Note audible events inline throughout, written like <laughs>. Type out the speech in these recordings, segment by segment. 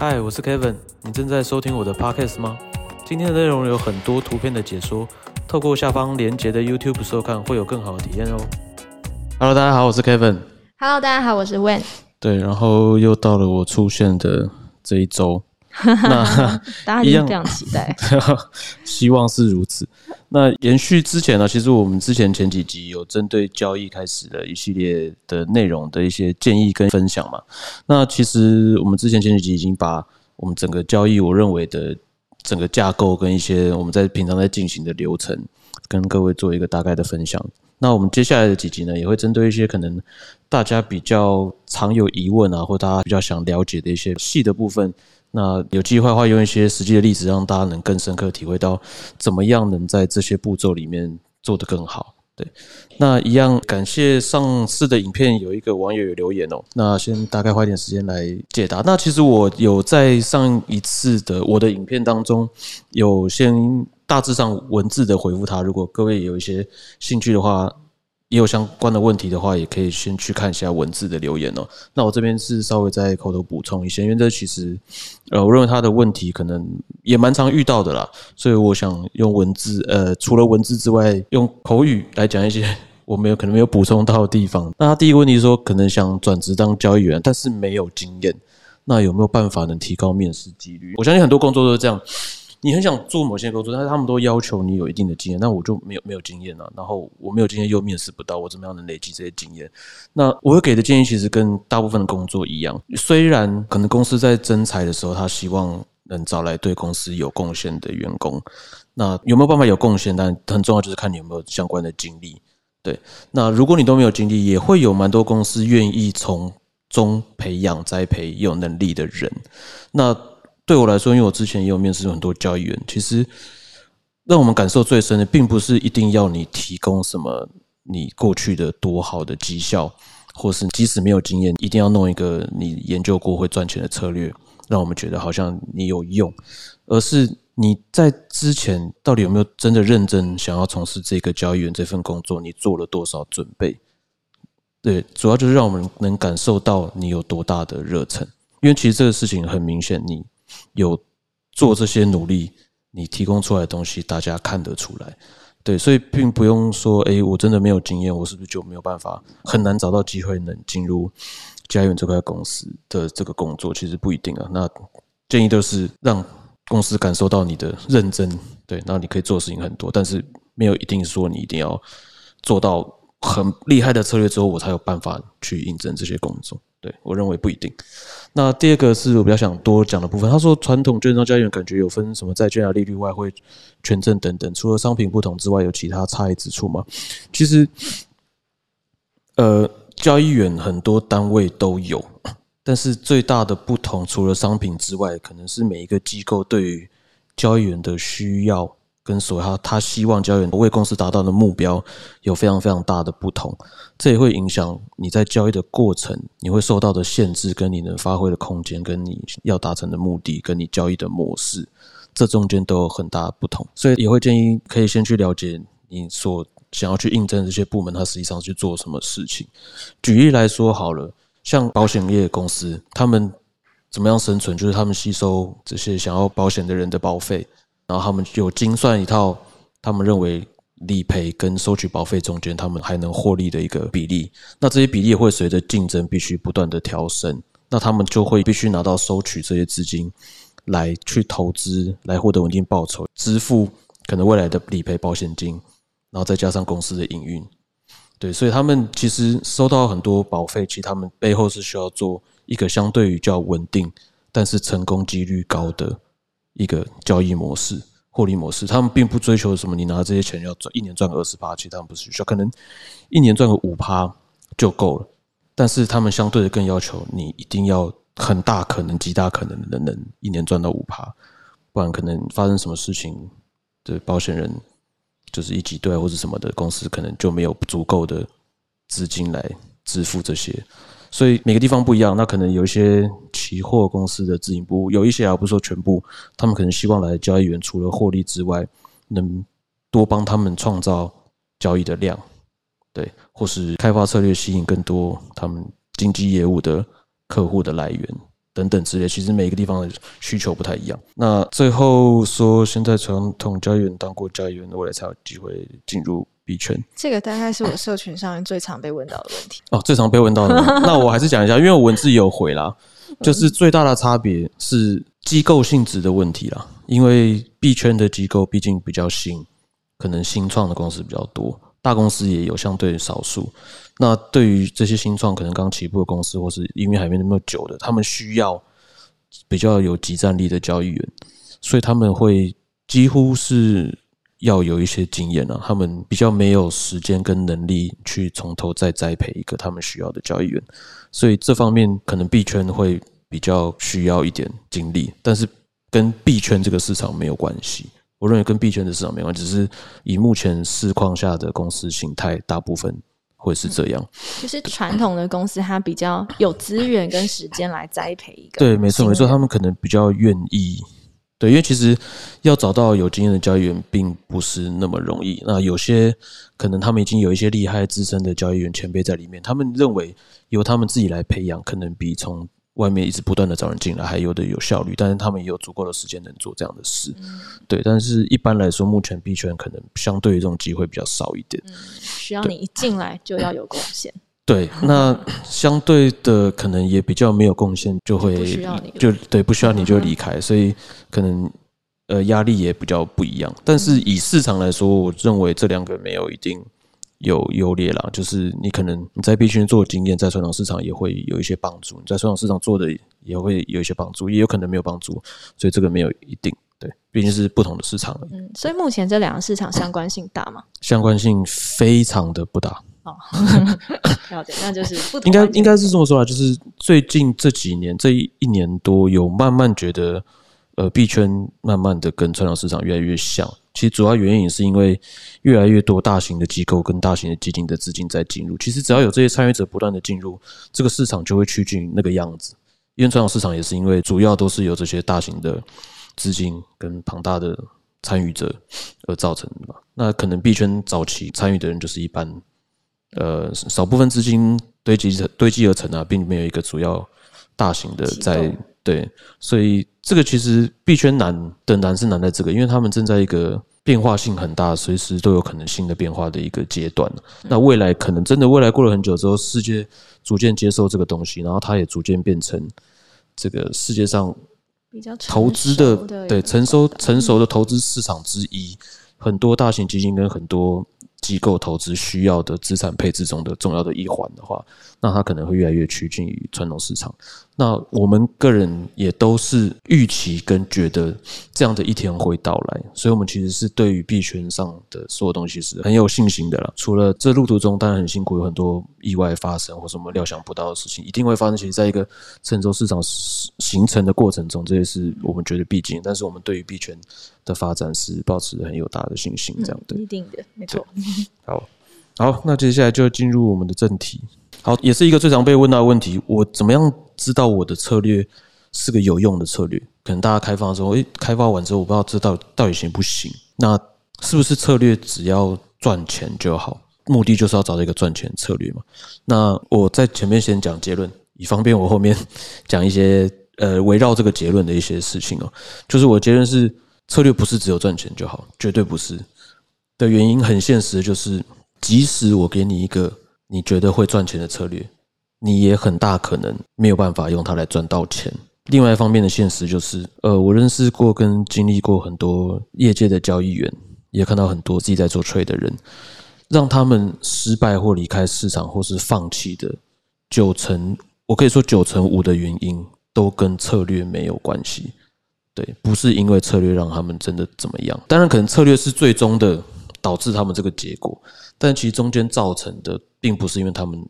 嗨，我是 Kevin，你正在收听我的 Podcast 吗？今天的内容有很多图片的解说，透过下方连结的 YouTube 收看会有更好的体验哦。Hello，大家好，我是 Kevin。Hello，大家好，我是 Wen。对，然后又到了我出现的这一周，<laughs> 那大家 <laughs> 一样非常期待。希望是如此。那延续之前呢，其实我们之前前几集有针对交易开始的一系列的内容的一些建议跟分享嘛。那其实我们之前前几集已经把我们整个交易，我认为的整个架构跟一些我们在平常在进行的流程，跟各位做一个大概的分享。那我们接下来的几集呢，也会针对一些可能大家比较常有疑问啊，或大家比较想了解的一些细的部分。那有机会的话，用一些实际的例子，让大家能更深刻体会到怎么样能在这些步骤里面做得更好。对，那一样感谢上次的影片有一个网友有留言哦，那先大概花一点时间来解答。那其实我有在上一次的我的影片当中有先大致上文字的回复他，如果各位有一些兴趣的话。也有相关的问题的话，也可以先去看一下文字的留言哦。那我这边是稍微再口头补充一些，因为这其实，呃，我认为他的问题可能也蛮常遇到的啦，所以我想用文字，呃，除了文字之外，用口语来讲一些 <laughs> 我没有可能没有补充到的地方。那他第一个问题是说，可能想转职当交易员，但是没有经验，那有没有办法能提高面试几率？我相信很多工作都是这样。你很想做某些工作，但是他们都要求你有一定的经验，那我就没有没有经验啊。然后我没有经验又面试不到，我怎么样能累积这些经验？那我会给的建议其实跟大部分的工作一样，虽然可能公司在征才的时候，他希望能找来对公司有贡献的员工，那有没有办法有贡献？但很重要就是看你有没有相关的经历。对，那如果你都没有经历，也会有蛮多公司愿意从中培养、栽培有能力的人。那对我来说，因为我之前也有面试很多交易员，其实让我们感受最深的，并不是一定要你提供什么你过去的多好的绩效，或是即使没有经验，一定要弄一个你研究过会赚钱的策略，让我们觉得好像你有用，而是你在之前到底有没有真的认真想要从事这个交易员这份工作，你做了多少准备？对，主要就是让我们能感受到你有多大的热忱，因为其实这个事情很明显，你。有做这些努力，你提供出来的东西，大家看得出来，对，所以并不用说，哎，我真的没有经验，我是不是就没有办法，很难找到机会能进入家园这块公司的这个工作？其实不一定啊。那建议都是让公司感受到你的认真，对，那你可以做的事情很多，但是没有一定说你一定要做到很厉害的策略之后，我才有办法去应征这些工作。对我认为不一定。那第二个是我比较想多讲的部分。他说，传统券商交易员感觉有分什么债券啊、利率、外汇、权证等等，除了商品不同之外，有其他差异之处吗？其实，呃，交易员很多单位都有，但是最大的不同，除了商品之外，可能是每一个机构对于交易员的需要。跟所他他希望交易为公司达到的目标有非常非常大的不同，这也会影响你在交易的过程，你会受到的限制，跟你能发挥的空间，跟你要达成的目的，跟你交易的模式，这中间都有很大的不同。所以也会建议可以先去了解你所想要去应征这些部门，它实际上去做什么事情。举例来说好了，像保险业公司，他们怎么样生存？就是他们吸收这些想要保险的人的保费。然后他们有精算一套，他们认为理赔跟收取保费中间，他们还能获利的一个比例。那这些比例会随着竞争必须不断的调升，那他们就会必须拿到收取这些资金来去投资，来获得稳定报酬，支付可能未来的理赔保险金，然后再加上公司的营运。对，所以他们其实收到很多保费，其实他们背后是需要做一个相对于较稳定，但是成功几率高的。一个交易模式、获利模式，他们并不追求什么，你拿这些钱要赚一年赚个二十趴，其实他们不是需要，可能一年赚个五趴就够了。但是他们相对的更要求你一定要很大可能、极大可能的能一年赚到五趴，不然可能发生什么事情，的保险人就是一挤兑或者什么的公司，可能就没有足够的资金来支付这些。所以每个地方不一样，那可能有一些期货公司的自营部，有一些啊，不是说全部，他们可能希望来的交易员除了获利之外，能多帮他们创造交易的量，对，或是开发策略吸引更多他们经济业务的客户的来源。等等之类，其实每一个地方的需求不太一样。那最后说，现在传统交易员当过交易员，未来才有机会进入币圈。这个大概是我社群上最常被问到的问题。哦，最常被问到的，那我还是讲一下，因为我文字有回啦，就是最大的差别是机构性质的问题啦。因为币圈的机构毕竟比较新，可能新创的公司比较多，大公司也有相对少数。那对于这些新创可能刚起步的公司，或是因为还没那么久的，他们需要比较有集战力的交易员，所以他们会几乎是要有一些经验啊。他们比较没有时间跟能力去从头再栽培一个他们需要的交易员，所以这方面可能币圈会比较需要一点精力，但是。跟币圈这个市场没有关系，我认为跟币圈的市场没关系，只是以目前市况下的公司形态，大部分会是这样。就是传统的公司，它比较有资源跟时间来栽培一个。对，没错，没错，他们可能比较愿意。对，因为其实要找到有经验的交易员，并不是那么容易。那有些可能他们已经有一些厉害资深的交易员前辈在里面，他们认为由他们自己来培养，可能比从外面一直不断的找人进来，还有的有效率，但是他们也有足够的时间能做这样的事，对。但是一般来说，目前币圈可能相对于这种机会比较少一点，需要你一进来就要有贡献。对，那相对的可能也比较没有贡献，就会就对不需要你就离开，所以可能呃压力也比较不一样。但是以市场来说，我认为这两个没有一定。有优劣啦，就是你可能你在币圈做的经验，在传统市场也会有一些帮助；你在传统市场做的也会有一些帮助，也有可能没有帮助，所以这个没有一定。对，毕竟是不同的市场。嗯，所以目前这两个市场相关性大吗？相关性非常的不大。哦，<laughs> 了解，那就是不应该应该是这么说啊，就是最近这几年这一一年多，有慢慢觉得，呃，币圈慢慢的跟传统市场越来越像。其实主要原因也是因为越来越多大型的机构跟大型的基金的资金在进入。其实只要有这些参与者不断的进入，这个市场就会趋近那个样子。因为传统市场也是因为主要都是由这些大型的资金跟庞大的参与者而造成的嘛。那可能币圈早期参与的人就是一般呃少部分资金堆积堆积而成啊，并没有一个主要大型的在。对，所以这个其实币圈难的难是难在这个，因为他们正在一个变化性很大、随时都有可能新的变化的一个阶段。那未来可能真的未来过了很久之后，世界逐渐接受这个东西，然后它也逐渐变成这个世界上比较投资的对成熟成熟的投资市场之一。很多大型基金跟很多。机构投资需要的资产配置中的重要的一环的话，那它可能会越来越趋近于传统市场。那我们个人也都是预期跟觉得这样的一天会到来，所以我们其实是对于币圈上的所有东西是很有信心的啦。除了这路途中当然很辛苦，有很多意外发生或什么料想不到的事情一定会发生。其实在一个成熟市场形成的过程中，这也是我们觉得必经。但是我们对于币圈的发展是保持很有大的信心，这样的一定的没错。好，好，那接下来就进入我们的正题。好，也是一个最常被问到的问题：我怎么样知道我的策略是个有用的策略？可能大家开发的时候，诶，开发完之后，我不知道这到到底行不行。那是不是策略只要赚钱就好？目的就是要找到一个赚钱策略嘛？那我在前面先讲结论，以方便我后面讲一些 <laughs> 呃围绕这个结论的一些事情哦。就是我结论是，策略不是只有赚钱就好，绝对不是。的原因很现实，就是即使我给你一个你觉得会赚钱的策略，你也很大可能没有办法用它来赚到钱。另外一方面的现实就是，呃，我认识过跟经历过很多业界的交易员，也看到很多自己在做 trade 的人，让他们失败或离开市场或是放弃的九成，我可以说九成五的原因都跟策略没有关系。对，不是因为策略让他们真的怎么样，当然可能策略是最终的。导致他们这个结果，但其中间造成的并不是因为他们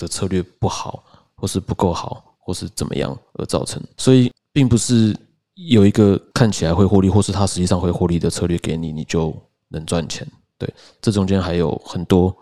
的策略不好，或是不够好，或是怎么样而造成。所以，并不是有一个看起来会获利，或是它实际上会获利的策略给你，你就能赚钱。对，这中间还有很多，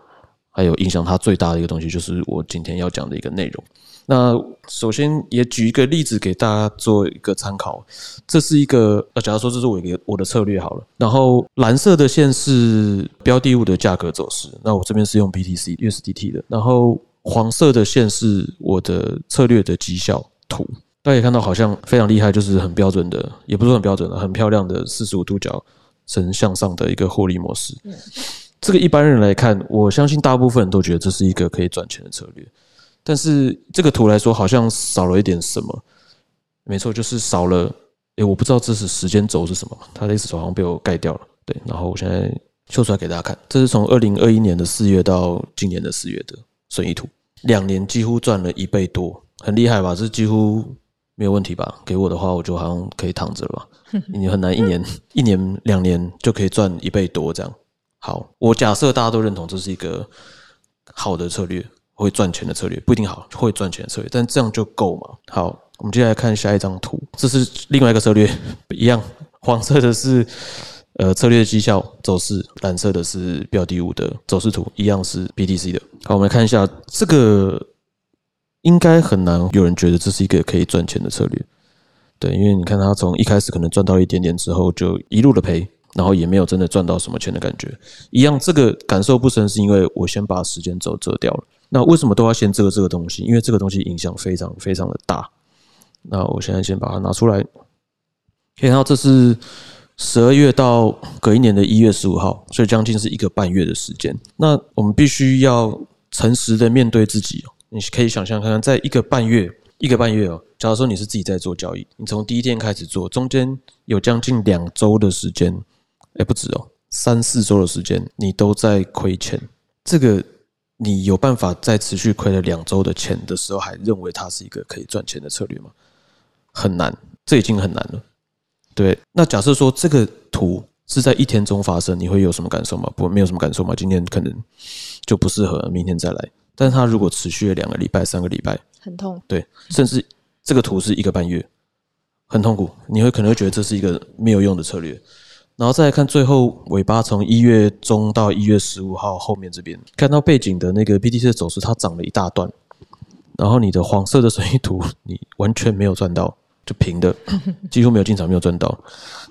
还有影响它最大的一个东西，就是我今天要讲的一个内容。那首先也举一个例子给大家做一个参考，这是一个呃，假如说这是我一个我的策略好了，然后蓝色的线是标的物的价格走势，那我这边是用 BTC USDT 的，然后黄色的线是我的策略的绩效图。大家可以看到，好像非常厉害，就是很标准的，也不是很标准的，很漂亮的四十五度角呈向上的一个获利模式。这个一般人来看，我相信大部分人都觉得这是一个可以赚钱的策略。但是这个图来说，好像少了一点什么。没错，就是少了。诶，我不知道这是时间轴是什么，它的 X 轴好像被我盖掉了。对，然后我现在秀出来给大家看，这是从二零二一年的四月到今年的四月的损益图，两年几乎赚了一倍多，很厉害吧？这几乎没有问题吧？给我的话，我就好像可以躺着了吧？<laughs> 你很难一年、一年、两年就可以赚一倍多这样。好，我假设大家都认同这是一个好的策略，会赚钱的策略，不一定好，会赚钱的策略，但这样就够嘛？好，我们接下来看下一张图，这是另外一个策略，<laughs> 一样，黄色的是呃策略绩效走势，蓝色的是标的物的走势图，一样是 BTC 的。好，我们来看一下这个，应该很难有人觉得这是一个可以赚钱的策略，对，因为你看它从一开始可能赚到一点点之后，就一路的赔。然后也没有真的赚到什么钱的感觉，一样这个感受不深，是因为我先把时间轴折掉了。那为什么都要先遮这个东西？因为这个东西影响非常非常的大。那我现在先把它拿出来，可以看到这是十二月到隔一年的一月十五号，所以将近是一个半月的时间。那我们必须要诚实的面对自己。你可以想象看看，在一个半月。一个半月哦，假如说你是自己在做交易，你从第一天开始做，中间有将近两周的时间。哎，不止哦，三四周的时间你都在亏钱，这个你有办法在持续亏了两周的钱的时候，还认为它是一个可以赚钱的策略吗？很难，这已经很难了。对，那假设说这个图是在一天中发生，你会有什么感受吗？不，没有什么感受吗？今天可能就不适合，明天再来。但是它如果持续了两个礼拜、三个礼拜，很痛。对，甚至这个图是一个半月，很痛苦，你会可能会觉得这是一个没有用的策略。然后再来看最后尾巴，从一月中到一月十五号后面这边，看到背景的那个 BTC 的走势，它涨了一大段。然后你的黄色的损益图，你完全没有赚到，就平的，几乎没有进场，没有赚到。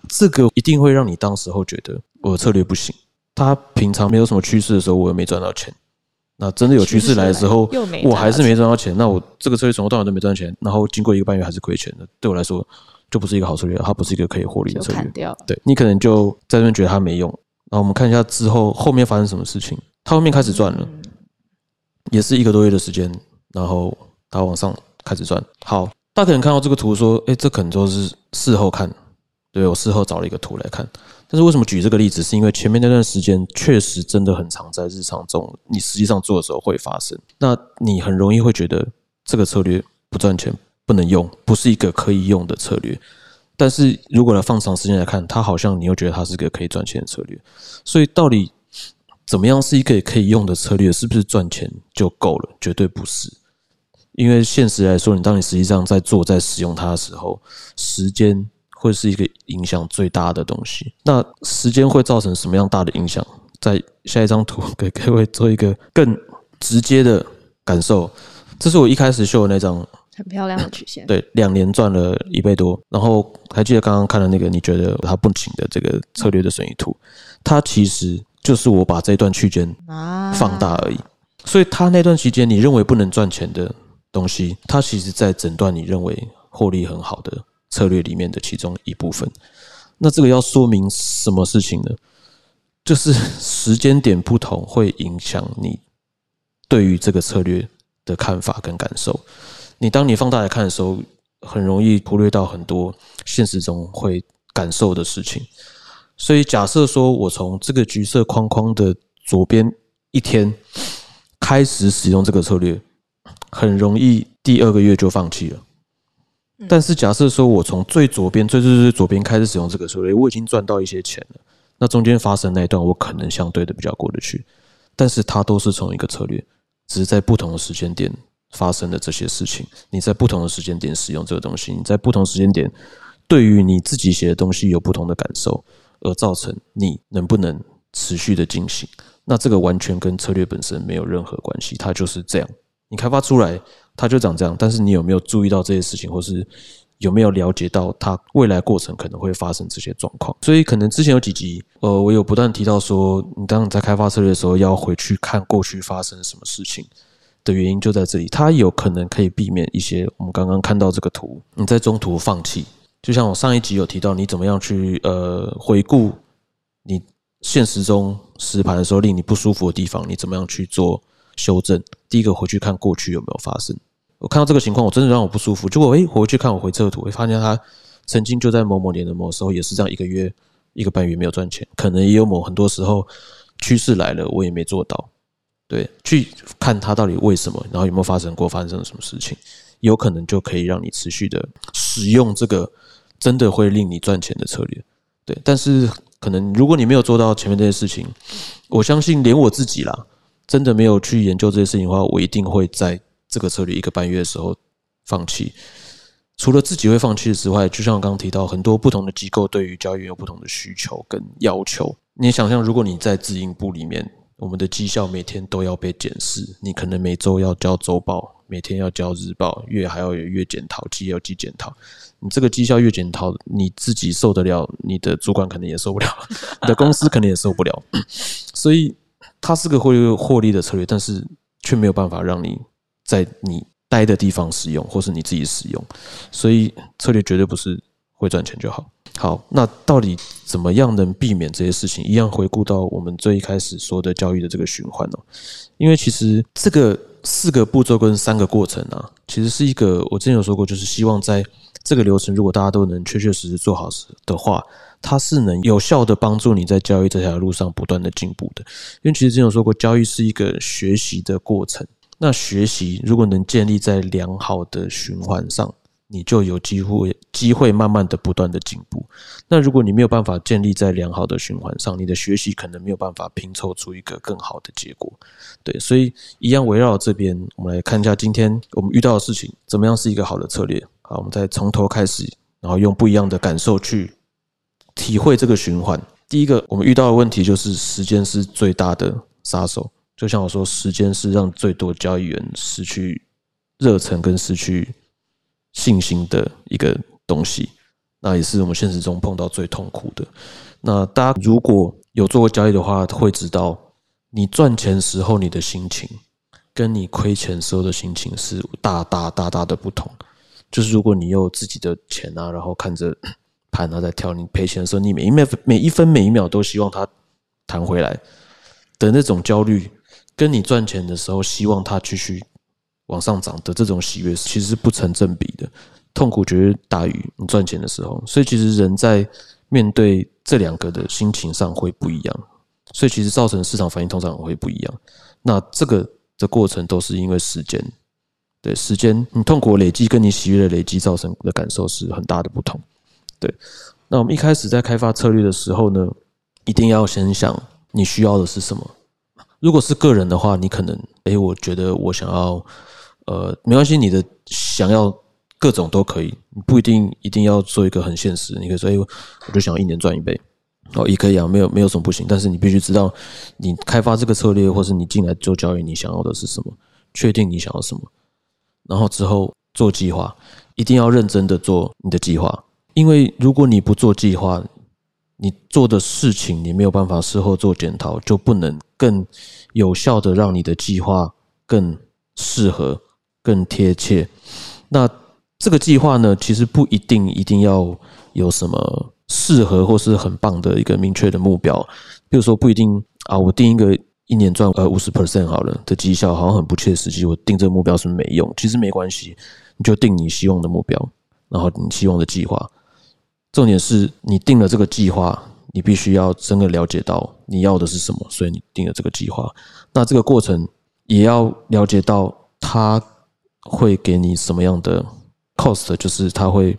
这个一定会让你当时候觉得我的策略不行。它平常没有什么趋势的时候，我又没赚到钱。那真的有趋势来的时候，我还是没赚到钱。那我这个策略从头到尾都没赚钱，然后经过一个半月还是亏钱的，对我来说。就不是一个好策略，它不是一个可以获利的策略。对你可能就在这边觉得它没用。那我们看一下之后后面发生什么事情。它后面开始赚了，也是一个多月的时间，然后它往上开始赚。好，大家可能看到这个图说，哎，这可能就是事后看。对我事后找了一个图来看。但是为什么举这个例子？是因为前面那段时间确实真的很常在日常中，你实际上做的时候会发生。那你很容易会觉得这个策略不赚钱。不能用，不是一个可以用的策略。但是如果来放长时间来看，它好像你又觉得它是个可以赚钱的策略。所以到底怎么样是一个可以用的策略？是不是赚钱就够了？绝对不是。因为现实来说，你当你实际上在做、在使用它的时候，时间会是一个影响最大的东西。那时间会造成什么样大的影响？在下一张图 <laughs> 给各位做一个更直接的感受。这是我一开始秀的那张。很漂亮的曲线，<clears throat> 对，两年赚了一倍多。然后还记得刚刚看的那个，你觉得它不行的这个策略的损益图，它其实就是我把这段区间放大而已。所以它那段期间你认为不能赚钱的东西，它其实在诊断你认为获利很好的策略里面的其中一部分。那这个要说明什么事情呢？就是时间点不同会影响你对于这个策略的看法跟感受。你当你放大来看的时候，很容易忽略到很多现实中会感受的事情。所以假设说我从这个橘色框框的左边一天开始使用这个策略，很容易第二个月就放弃了。但是假设说我从最左边最最最左边开始使用这个策略，我已经赚到一些钱了。那中间发生那一段，我可能相对的比较过得去。但是它都是从一个策略，只是在不同的时间点。发生的这些事情，你在不同的时间点使用这个东西，你在不同时间点对于你自己写的东西有不同的感受，而造成你能不能持续的进行，那这个完全跟策略本身没有任何关系，它就是这样，你开发出来它就长这样，但是你有没有注意到这些事情，或是有没有了解到它未来过程可能会发生这些状况？所以可能之前有几集，呃，我有不断提到说，你当你在开发策略的时候，要回去看过去发生什么事情。的原因就在这里，它有可能可以避免一些我们刚刚看到这个图，你在中途放弃。就像我上一集有提到，你怎么样去呃回顾你现实中实盘的时候令你不舒服的地方，你怎么样去做修正？第一个回去看过去有没有发生。我看到这个情况，我真的让我不舒服。结果诶，回去看我回测图，会发现他曾经就在某某年的某时候也是这样，一个月一个半月没有赚钱，可能也有某很多时候趋势来了，我也没做到。对，去看他到底为什么，然后有没有发生过，发生了什么事情，有可能就可以让你持续的使用这个真的会令你赚钱的策略。对，但是可能如果你没有做到前面这些事情，我相信连我自己啦，真的没有去研究这些事情的话，我一定会在这个策略一个半月的时候放弃。除了自己会放弃之外，就像我刚刚提到，很多不同的机构对于交易有不同的需求跟要求。你想象，如果你在自营部里面。我们的绩效每天都要被检视，你可能每周要交周报，每天要交日报，月还要有月检讨，季要季检讨。你这个绩效月检讨，你自己受得了，你的主管可能也受不了，你的公司可能也受不了。所以它是个会获利的策略，但是却没有办法让你在你待的地方使用，或是你自己使用。所以策略绝对不是会赚钱就好。好，那到底怎么样能避免这些事情？一样回顾到我们最一开始说的交易的这个循环哦。因为其实这个四个步骤跟三个过程啊，其实是一个我之前有说过，就是希望在这个流程，如果大家都能确确实实做好时的话，它是能有效的帮助你在交易这条路上不断的进步的。因为其实之前有说过，交易是一个学习的过程。那学习如果能建立在良好的循环上。你就有机会机会慢慢的不断的进步。那如果你没有办法建立在良好的循环上，你的学习可能没有办法拼凑出一个更好的结果。对，所以一样围绕这边，我们来看一下今天我们遇到的事情，怎么样是一个好的策略。好，我们再从头开始，然后用不一样的感受去体会这个循环。第一个，我们遇到的问题就是时间是最大的杀手。就像我说，时间是让最多交易员失去热忱跟失去。信心的一个东西，那也是我们现实中碰到最痛苦的。那大家如果有做过交易的话，会知道你赚钱时候你的心情，跟你亏钱时候的心情是大大大大的不同。就是如果你有自己的钱啊，然后看着盘啊在跳，你赔钱的时候，你每一秒每一分每一秒都希望它弹回来的那种焦虑，跟你赚钱的时候希望它继续。往上涨的这种喜悦其实是不成正比的，痛苦绝对大于你赚钱的时候。所以其实人在面对这两个的心情上会不一样，所以其实造成市场反应通常会不一样。那这个的过程都是因为时间，对时间你痛苦累积跟你喜悦的累积造成的感受是很大的不同。对，那我们一开始在开发策略的时候呢，一定要先想你需要的是什么。如果是个人的话，你可能诶，我觉得我想要。呃，没关系，你的想要各种都可以，你不一定一定要做一个很现实。你可以说，哎，我就想一年赚一倍，哦，也可以啊，没有没有什么不行。但是你必须知道，你开发这个策略，或是你进来做交易，你想要的是什么？确定你想要什么，然后之后做计划，一定要认真的做你的计划。因为如果你不做计划，你做的事情你没有办法事后做检讨，就不能更有效的让你的计划更适合。更贴切。那这个计划呢，其实不一定一定要有什么适合或是很棒的一个明确的目标。比如说，不一定啊，我定一个一年赚呃五十 percent 好了的绩效，好像很不切实际。我定这个目标是没用，其实没关系，你就定你希望的目标，然后你希望的计划。重点是你定了这个计划，你必须要真的了解到你要的是什么，所以你定了这个计划。那这个过程也要了解到它。会给你什么样的 cost？就是它会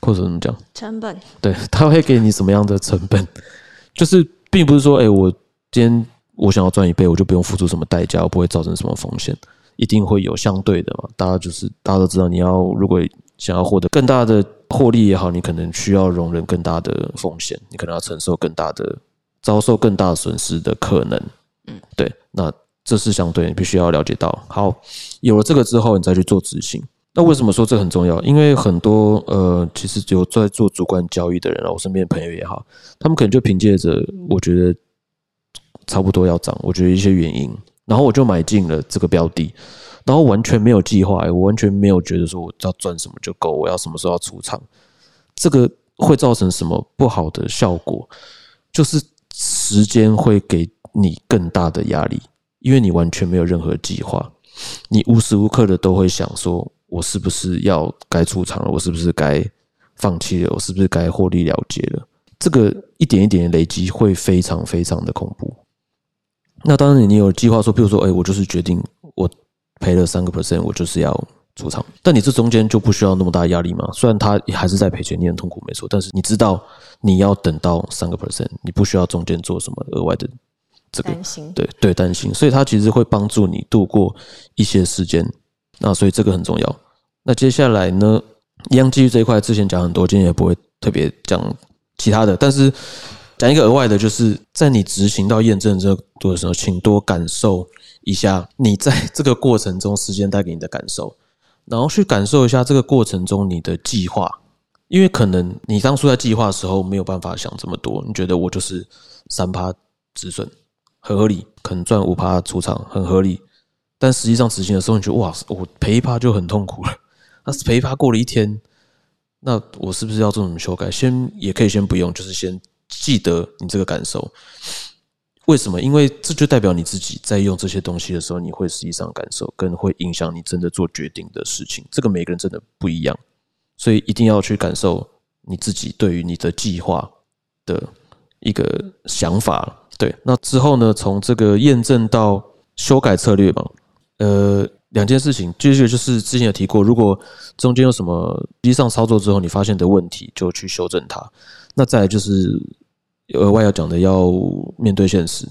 或者怎么讲？成本。对，它会给你什么样的成本？<laughs> 就是并不是说，哎，我今天我想要赚一倍，我就不用付出什么代价，我不会造成什么风险，一定会有相对的嘛。大家就是大家都知道，你要如果想要获得更大的获利也好，你可能需要容忍更大的风险，你可能要承受更大的遭受更大损失的可能。嗯，对，那。这是相对，你必须要了解到。好，有了这个之后，你再去做执行。那为什么说这很重要？因为很多呃，其实有在做主观交易的人啊，我身边的朋友也好，他们可能就凭借着我觉得差不多要涨，我觉得一些原因，然后我就买进了这个标的，然后完全没有计划，我完全没有觉得说我要赚什么就够，我要什么时候要出场，这个会造成什么不好的效果？就是时间会给你更大的压力，因为你完全没有任何计划，你无时无刻的都会想说，我是不是要该出场了？我是不是该放弃了？我是不是该获利了结了？这个一点一点的累积会非常非常的恐怖。那当然，你有计划说，比如说，哎，我就是决定我赔了三个 percent，我就是要出场。但你这中间就不需要那么大压力嘛？虽然他还是在赔钱，你很痛苦，没错。但是你知道你要等到三个 percent，你不需要中间做什么额外的这个担心。对对，担心。所以它其实会帮助你度过一些时间。那所以这个很重要。那接下来呢，一样基于这一块，之前讲很多，今天也不会特别讲其他的，但是。讲一个额外的，就是在你执行到验证这多的时候，请多感受一下你在这个过程中时间带给你的感受，然后去感受一下这个过程中你的计划，因为可能你当初在计划的时候没有办法想这么多，你觉得我就是三趴止损很合理，可能赚五趴出场很合理，但实际上执行的时候，你觉哇，我赔一趴就很痛苦了，那赔一趴过了一天，那我是不是要做什么修改？先也可以先不用，就是先。记得你这个感受，为什么？因为这就代表你自己在用这些东西的时候，你会实际上感受，跟会影响你真的做决定的事情。这个每个人真的不一样，所以一定要去感受你自己对于你的计划的一个想法。对，那之后呢？从这个验证到修改策略嘛，呃，两件事情，接着就是之前有提过，如果中间有什么实际上操作之后你发现的问题，就去修正它。那再来就是额外要讲的，要面对现实。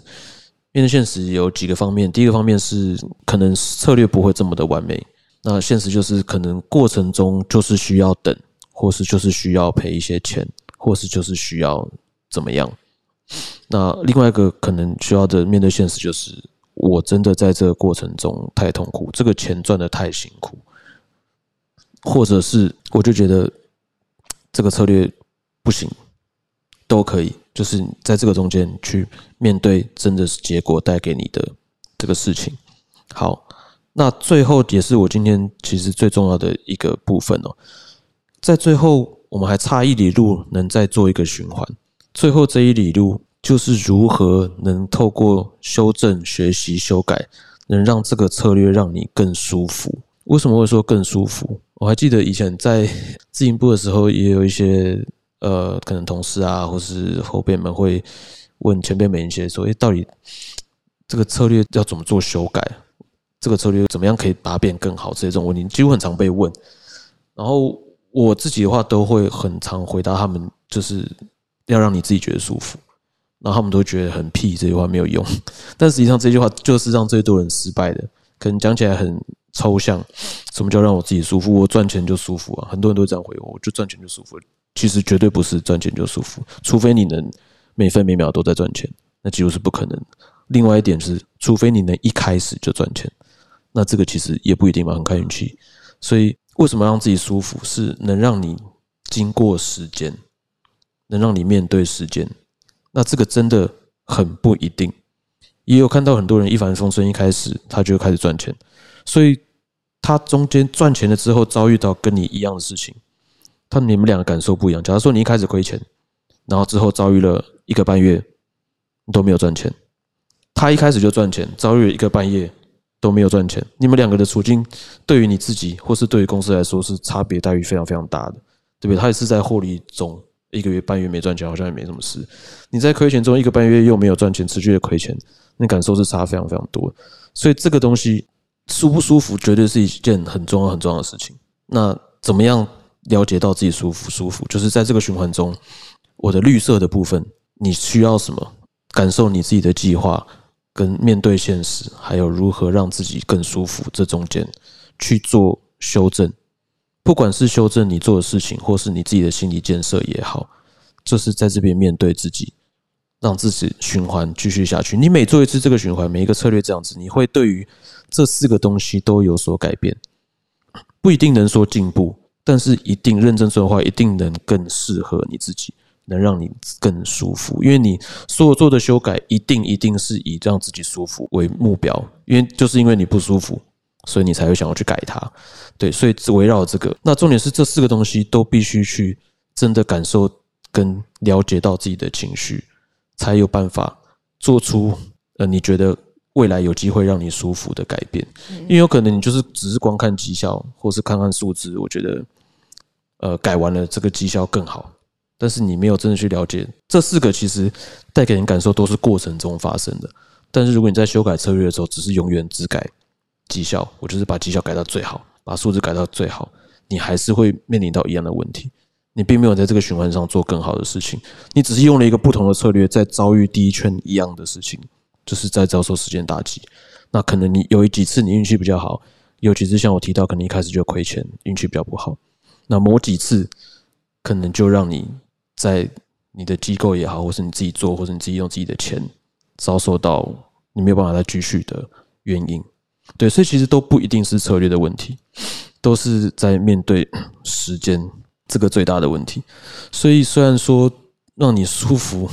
面对现实有几个方面，第一个方面是可能策略不会这么的完美。那现实就是可能过程中就是需要等，或是就是需要赔一些钱，或是就是需要怎么样。那另外一个可能需要的面对现实就是，我真的在这个过程中太痛苦，这个钱赚的太辛苦，或者是我就觉得这个策略不行。都可以，就是在这个中间去面对真的是结果带给你的这个事情。好，那最后也是我今天其实最重要的一个部分哦。在最后，我们还差一里路，能再做一个循环。最后这一里路就是如何能透过修正、学习、修改，能让这个策略让你更舒服。为什么会说更舒服？我还记得以前在 <laughs> 自营部的时候，也有一些。呃，可能同事啊，或是后辈们会问前辈们一些说：“哎，到底这个策略要怎么做修改？这个策略怎么样可以把它变更好？”这种问题几乎很常被问。然后我自己的话，都会很常回答他们，就是要让你自己觉得舒服。然后他们都觉得很屁，这句话没有用。但实际上，这句话就是让最多人失败的。可能讲起来很抽象，什么叫让我自己舒服？我赚钱就舒服啊！很多人都这样回我，我就赚钱就舒服。其实绝对不是赚钱就舒服，除非你能每分每秒都在赚钱，那几乎是不可能。另外一点是，除非你能一开始就赚钱，那这个其实也不一定嘛，很看运气。所以，为什么让自己舒服，是能让你经过时间，能让你面对时间。那这个真的很不一定。也有看到很多人一帆风顺，一开始他就开始赚钱，所以他中间赚钱了之后，遭遇到跟你一样的事情。他你们两个感受不一样。假如说你一开始亏钱，然后之后遭遇了一个半月都没有赚钱，他一开始就赚钱，遭遇了一个半月都没有赚钱，你们两个的处境对于你自己或是对于公司来说是差别待遇非常非常大的，对不对？他也是在获利中一个月半月没赚钱，好像也没什么事。你在亏钱中一个半月又没有赚钱，持续的亏钱，那感受是差非常非常多。所以这个东西舒不舒服，绝对是一件很重要很重要的事情。那怎么样？了解到自己舒服舒服，就是在这个循环中，我的绿色的部分，你需要什么？感受你自己的计划，跟面对现实，还有如何让自己更舒服，这中间去做修正。不管是修正你做的事情，或是你自己的心理建设也好，就是在这边面对自己，让自己循环继续下去。你每做一次这个循环，每一个策略这样子，你会对于这四个东西都有所改变，不一定能说进步。但是一定认真做的话，一定能更适合你自己，能让你更舒服，因为你所有做的修改一定一定是以让自己舒服为目标，因为就是因为你不舒服，所以你才会想要去改它。对，所以围绕这个，那重点是这四个东西都必须去真的感受跟了解到自己的情绪，才有办法做出呃你觉得未来有机会让你舒服的改变。因为有可能你就是只是光看绩效，或是看看数字，我觉得呃改完了这个绩效更好。但是你没有真的去了解这四个，其实带给人感受都是过程中发生的。但是如果你在修改策略的时候，只是永远只改绩效，我就是把绩效改到最好，把数字改到最好，你还是会面临到一样的问题。你并没有在这个循环上做更好的事情，你只是用了一个不同的策略，在遭遇第一圈一样的事情，就是在遭受时间打击。那可能你有几次你运气比较好，有几次像我提到，可能一开始就亏钱，运气比较不好。那某几次可能就让你。在你的机构也好，或是你自己做，或者你自己用自己的钱，遭受到你没有办法再继续的原因，对，所以其实都不一定是策略的问题，都是在面对 <clears throat> 时间这个最大的问题。所以虽然说让你舒服，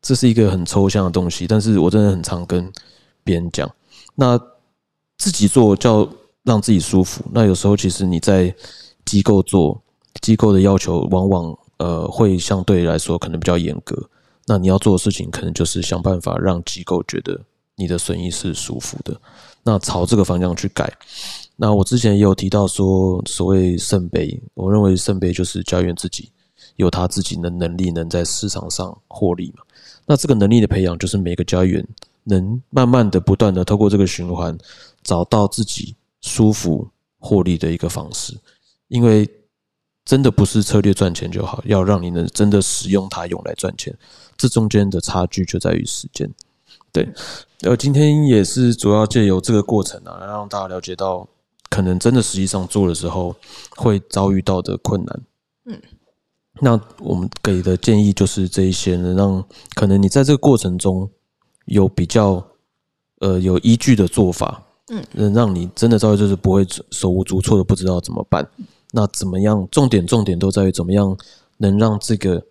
这是一个很抽象的东西，但是我真的很常跟别人讲，那自己做叫让自己舒服，那有时候其实你在机构做，机构的要求往往。呃，会相对来说可能比较严格。那你要做的事情，可能就是想办法让机构觉得你的损益是舒服的。那朝这个方向去改。那我之前也有提到说，所谓圣杯，我认为圣杯就是教员自己有他自己的能力，能在市场上获利嘛。那这个能力的培养，就是每个教员能慢慢的、不断的透过这个循环，找到自己舒服获利的一个方式，因为。真的不是策略赚钱就好，要让你能真的使用它用来赚钱，这中间的差距就在于时间。对，呃，今天也是主要借由这个过程啊，来让大家了解到，可能真的实际上做的时候会遭遇到的困难。嗯，那我们给的建议就是这一些，能让可能你在这个过程中有比较呃有依据的做法，嗯，能让你真的遭遇就是不会手无足措的，不知道怎么办。那怎么样？重点重点都在于怎么样能让这个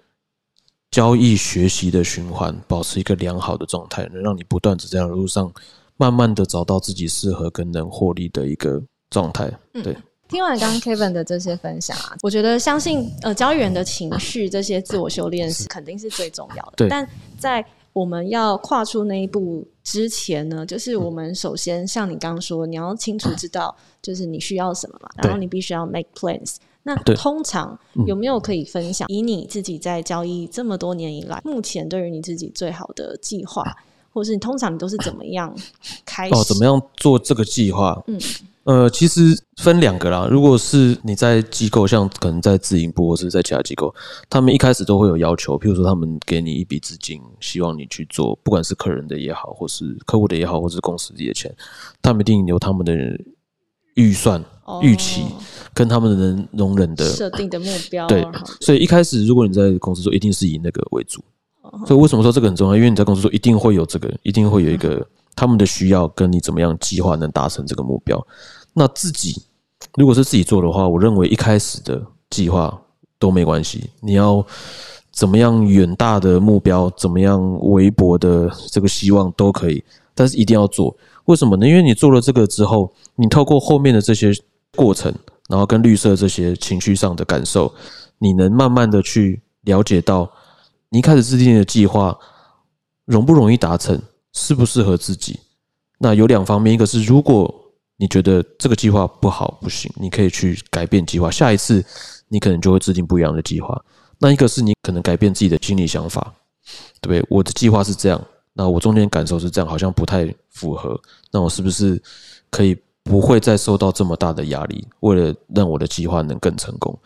交易学习的循环保持一个良好的状态，能让你不断在这样的路上慢慢的找到自己适合跟能获利的一个状态。对，听完刚刚 Kevin 的这些分享啊，我觉得相信呃交易员的情绪这些自我修炼是肯定是最重要的。对，但在我们要跨出那一步之前呢，就是我们首先像你刚刚说，你要清楚知道就是你需要什么嘛，然后你必须要 make plans。那通常有没有可以分享，以你自己在交易这么多年以来，目前对于你自己最好的计划，或是你通常你都是怎么样开始？哦，怎么样做这个计划？嗯。呃，其实分两个啦。如果是你在机构，像可能在自营部或是在其他机构，他们一开始都会有要求，譬如说他们给你一笔资金，希望你去做，不管是客人的也好，或是客户的也好，或是公司的钱，他们一定有他们的预算、预期跟他们能容忍的设定的目标。对，所以一开始如果你在公司做，一定是以那个为主。所以为什么说这个很重要？因为你在公司做，一定会有这个，一定会有一个他们的需要，跟你怎么样计划能达成这个目标。那自己如果是自己做的话，我认为一开始的计划都没关系。你要怎么样远大的目标，怎么样微薄的这个希望都可以，但是一定要做。为什么呢？因为你做了这个之后，你透过后面的这些过程，然后跟绿色这些情绪上的感受，你能慢慢的去了解到，你一开始制定的计划容不容易达成，适不适合自己。那有两方面，一个是如果你觉得这个计划不好不行，你可以去改变计划。下一次你可能就会制定不一样的计划。那一个是你可能改变自己的心理想法，对不对？我的计划是这样，那我中间感受是这样，好像不太符合。那我是不是可以不会再受到这么大的压力？为了让我的计划能更成功，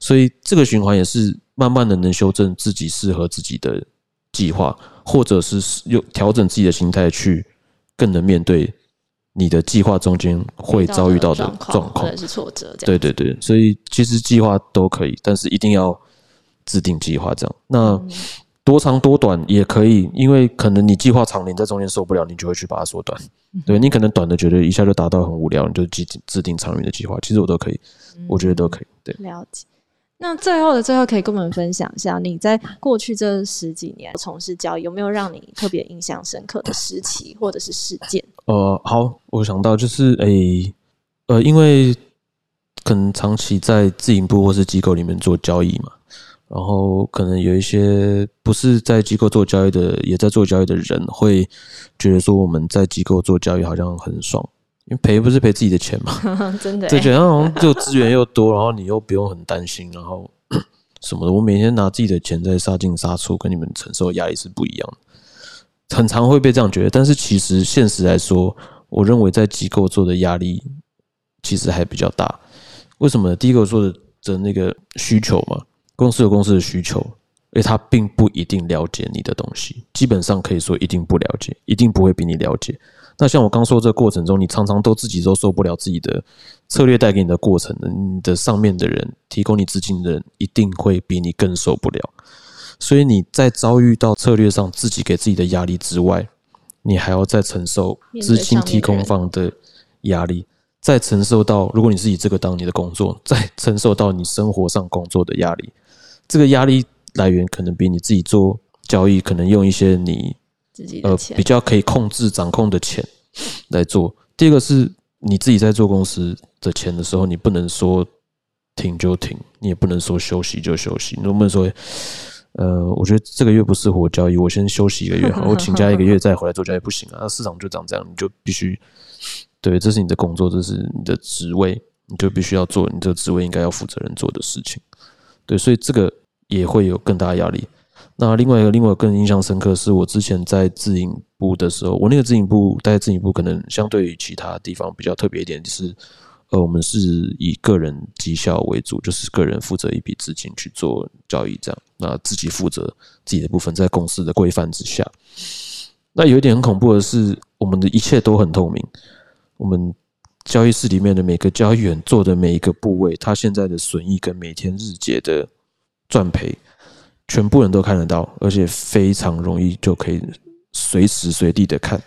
所以这个循环也是慢慢的能修正自己适合自己的计划，或者是又调整自己的心态，去更能面对。你的计划中间会遭遇到的状况，或者是挫折，对对对，所以其实计划都可以，但是一定要制定计划这样。那多长多短也可以，因为可能你计划长，你在中间受不了，你就会去把它缩短。对你可能短的觉得一下就达到很无聊，你就制制定长远的计划。其实我都可以，我觉得都可以。对，了解。那最后的最后，可以跟我们分享一下，你在过去这十几年从事交易，有没有让你特别印象深刻的时期或者是事件？呃，好，我想到就是诶，呃，因为可能长期在自营部或是机构里面做交易嘛，然后可能有一些不是在机构做交易的，也在做交易的人，会觉得说我们在机构做交易好像很爽。因为赔不是赔自己的钱嘛，<laughs> 真的，对，觉得好像就资源又多，然后你又不用很担心，然后 <coughs> 什么的。我每天拿自己的钱在杀进杀出，跟你们承受的压力是不一样的，很常会被这样觉得。但是其实现实来说，我认为在机构做的压力其实还比较大。为什么？呢？第一个说的的那个需求嘛，公司有公司的需求，而他并不一定了解你的东西，基本上可以说一定不了解，一定不会比你了解。那像我刚说这个过程中，你常常都自己都受不了自己的策略带给你的过程的，你的上面的人提供你资金的人一定会比你更受不了。所以你在遭遇到策略上自己给自己的压力之外，你还要再承受资金提供方的压力，再承受到如果你是以这个当你的工作，再承受到你生活上工作的压力，这个压力来源可能比你自己做交易，可能用一些你。呃，比较可以控制掌控的钱来做。第二个是你自己在做公司的钱的时候，你不能说停就停，你也不能说休息就休息。你能不能说，呃，我觉得这个月不适合我交易，我先休息一个月，<laughs> 我请假一个月再回来做交易不行啊？那市场就长这样，你就必须对，这是你的工作，这是你的职位，你就必须要做你这个职位应该要负责任做的事情。对，所以这个也会有更大的压力。那另外一个，另外更印象深刻是我之前在自营部的时候，我那个自营部在自营部可能相对于其他地方比较特别一点，就是呃，我们是以个人绩效为主，就是个人负责一笔资金去做交易，这样，那自己负责自己的部分，在公司的规范之下。那有一点很恐怖的是，我们的一切都很透明，我们交易室里面的每个交易员做的每一个部位，他现在的损益跟每天日结的赚赔。全部人都看得到，而且非常容易就可以随时随地的看。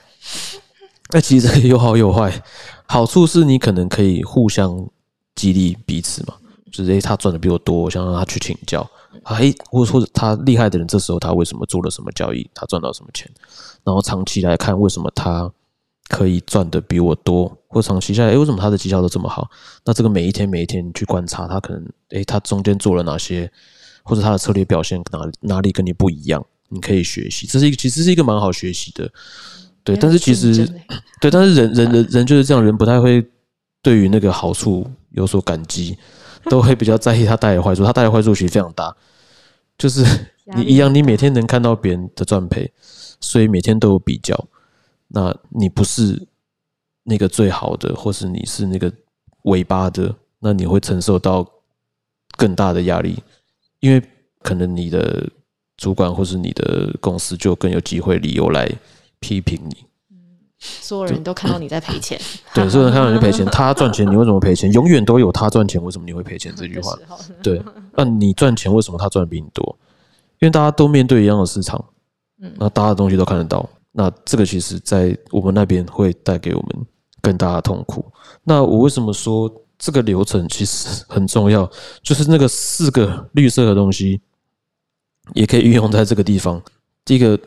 那其实有好有坏，好处是你可能可以互相激励彼此嘛，就是诶，他赚的比我多，我想让他去请教。诶，或者或者他厉害的人，这时候他为什么做了什么交易，他赚到什么钱？然后长期来看，为什么他可以赚的比我多？或长期下来，诶，为什么他的绩效都这么好？那这个每一天每一天去观察，他可能诶，他中间做了哪些？或者他的策略表现哪哪里跟你不一样，你可以学习，这是一个其实是一个蛮好学习的，对。但是其实对，但是人人人人就是这样，人不太会对于那个好处有所感激，都会比较在意他带来的坏处。他带来坏处其实非常大，就是你一样，你每天能看到别人的赚赔，所以每天都有比较。那你不是那个最好的，或是你是那个尾巴的，那你会承受到更大的压力。因为可能你的主管或是你的公司就更有机会理由来批评你。所有人都看到你在赔钱。<laughs> 对，所有人看到你赔钱，他赚钱，你为什么赔钱？永远都有他赚钱，为什么你会赔钱？这句话。<laughs> 对，那你赚钱，为什么他赚的比你多？因为大家都面对一样的市场，那大家的东西都看得到。那这个其实，在我们那边会带给我们更大的痛苦。那我为什么说？这个流程其实很重要，就是那个四个绿色的东西，也可以运用在这个地方。第一个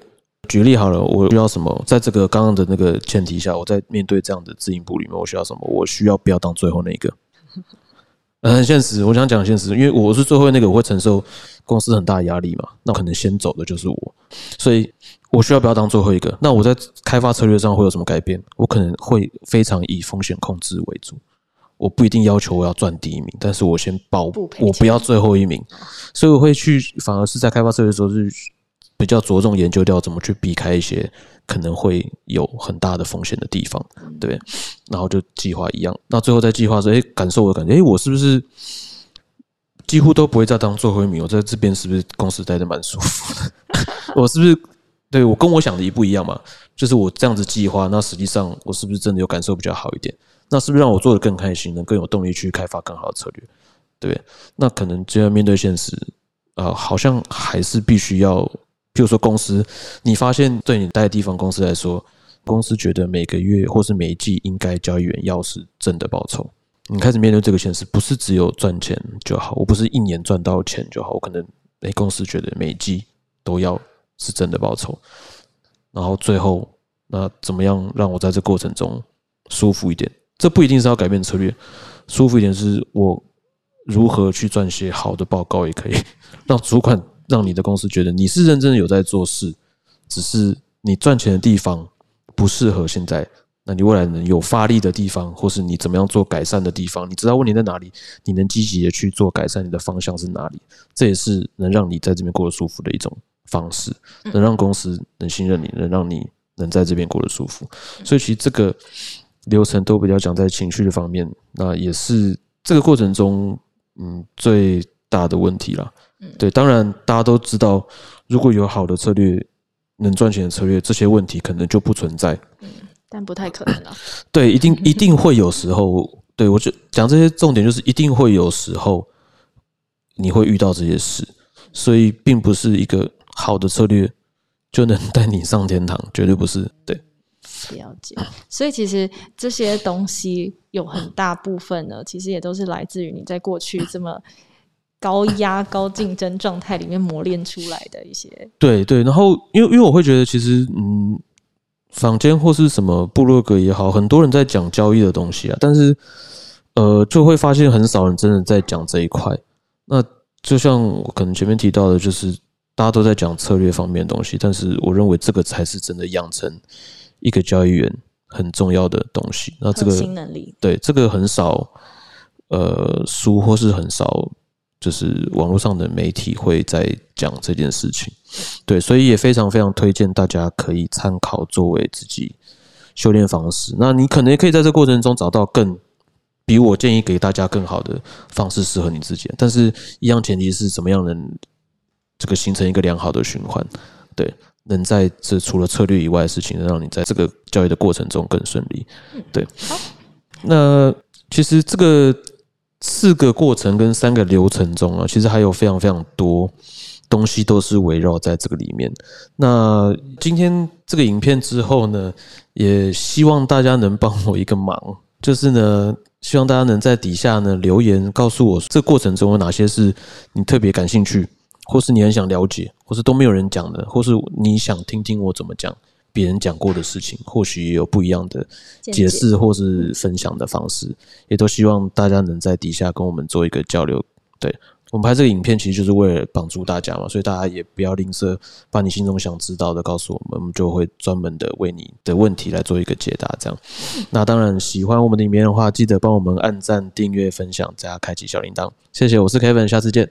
举例好了，我需要什么？在这个刚刚的那个前提下，我在面对这样的自营部里面，我需要什么？我需要不要当最后那一个？很现实，我想讲现实，因为我是最后那个，我会承受公司很大的压力嘛。那可能先走的就是我，所以我需要不要当最后一个？那我在开发策略上会有什么改变？我可能会非常以风险控制为主。我不一定要求我要赚第一名，但是我先保我不要最后一名，所以我会去，反而是在开发策略的时候是比较着重研究掉怎么去避开一些可能会有很大的风险的地方，对，然后就计划一样，那最后在计划时，哎，感受我的感觉，哎，我是不是几乎都不会再当最后一名？我在这边是不是公司待的蛮舒服的？<laughs> 我是不是对我跟我想的一不一样嘛？就是我这样子计划，那实际上我是不是真的有感受比较好一点？那是不是让我做的更开心，能更有动力去开发更好的策略？对，那可能就要面对现实，啊，好像还是必须要，比如说公司，你发现对你待的地方公司来说，公司觉得每个月或是每一季应该交易员要是正的报酬，你开始面对这个现实，不是只有赚钱就好，我不是一年赚到钱就好，我可能哎公司觉得每一季都要是真的报酬，然后最后那怎么样让我在这过程中舒服一点？这不一定是要改变策略，舒服一点是我如何去撰写好的报告，也可以 <laughs> 让主管让你的公司觉得你是认真的有在做事，只是你赚钱的地方不适合现在。那你未来能有发力的地方，或是你怎么样做改善的地方，你知道问题在哪里，你能积极的去做改善，你的方向是哪里？这也是能让你在这边过得舒服的一种方式，能让公司能信任你，能让你能在这边过得舒服。所以其实这个流程都比较讲在情绪的方面，那也是这个过程中嗯最大的问题了。对，当然大家都知道，如果有好的策略，能赚钱的策略，这些问题可能就不存在。嗯但不太可能了。对，一定一定会有时候，对我就讲这些重点，就是一定会有时候你会遇到这些事，所以并不是一个好的策略就能带你上天堂，绝对不是。对，了解。所以其实这些东西有很大部分呢，其实也都是来自于你在过去这么高压、高竞争状态里面磨练出来的一些。对对，然后因为因为我会觉得，其实嗯。坊间或是什么部落格也好，很多人在讲交易的东西啊，但是呃，就会发现很少人真的在讲这一块。那就像我可能前面提到的，就是大家都在讲策略方面的东西，但是我认为这个才是真的养成一个交易员很重要的东西。那这个能力，对这个很少呃书或是很少。就是网络上的媒体会在讲这件事情，对，所以也非常非常推荐大家可以参考作为自己修炼方式。那你可能也可以在这过程中找到更比我建议给大家更好的方式，适合你自己。但是，一样前提是怎么样能这个形成一个良好的循环，对，能在这除了策略以外的事情，能让你在这个交易的过程中更顺利。对，那其实这个。四个过程跟三个流程中啊，其实还有非常非常多东西都是围绕在这个里面。那今天这个影片之后呢，也希望大家能帮我一个忙，就是呢，希望大家能在底下呢留言告诉我，这过程中有哪些是你特别感兴趣，或是你很想了解，或是都没有人讲的，或是你想听听我怎么讲。别人讲过的事情，或许也有不一样的解释或是分享的方式，也都希望大家能在底下跟我们做一个交流。对我们拍这个影片，其实就是为了帮助大家嘛，所以大家也不要吝啬，把你心中想知道的告诉我们，我们就会专门的为你的问题来做一个解答。这样，那当然喜欢我们的影片的话，记得帮我们按赞、订阅、分享，加开启小铃铛。谢谢，我是 Kevin，下次见，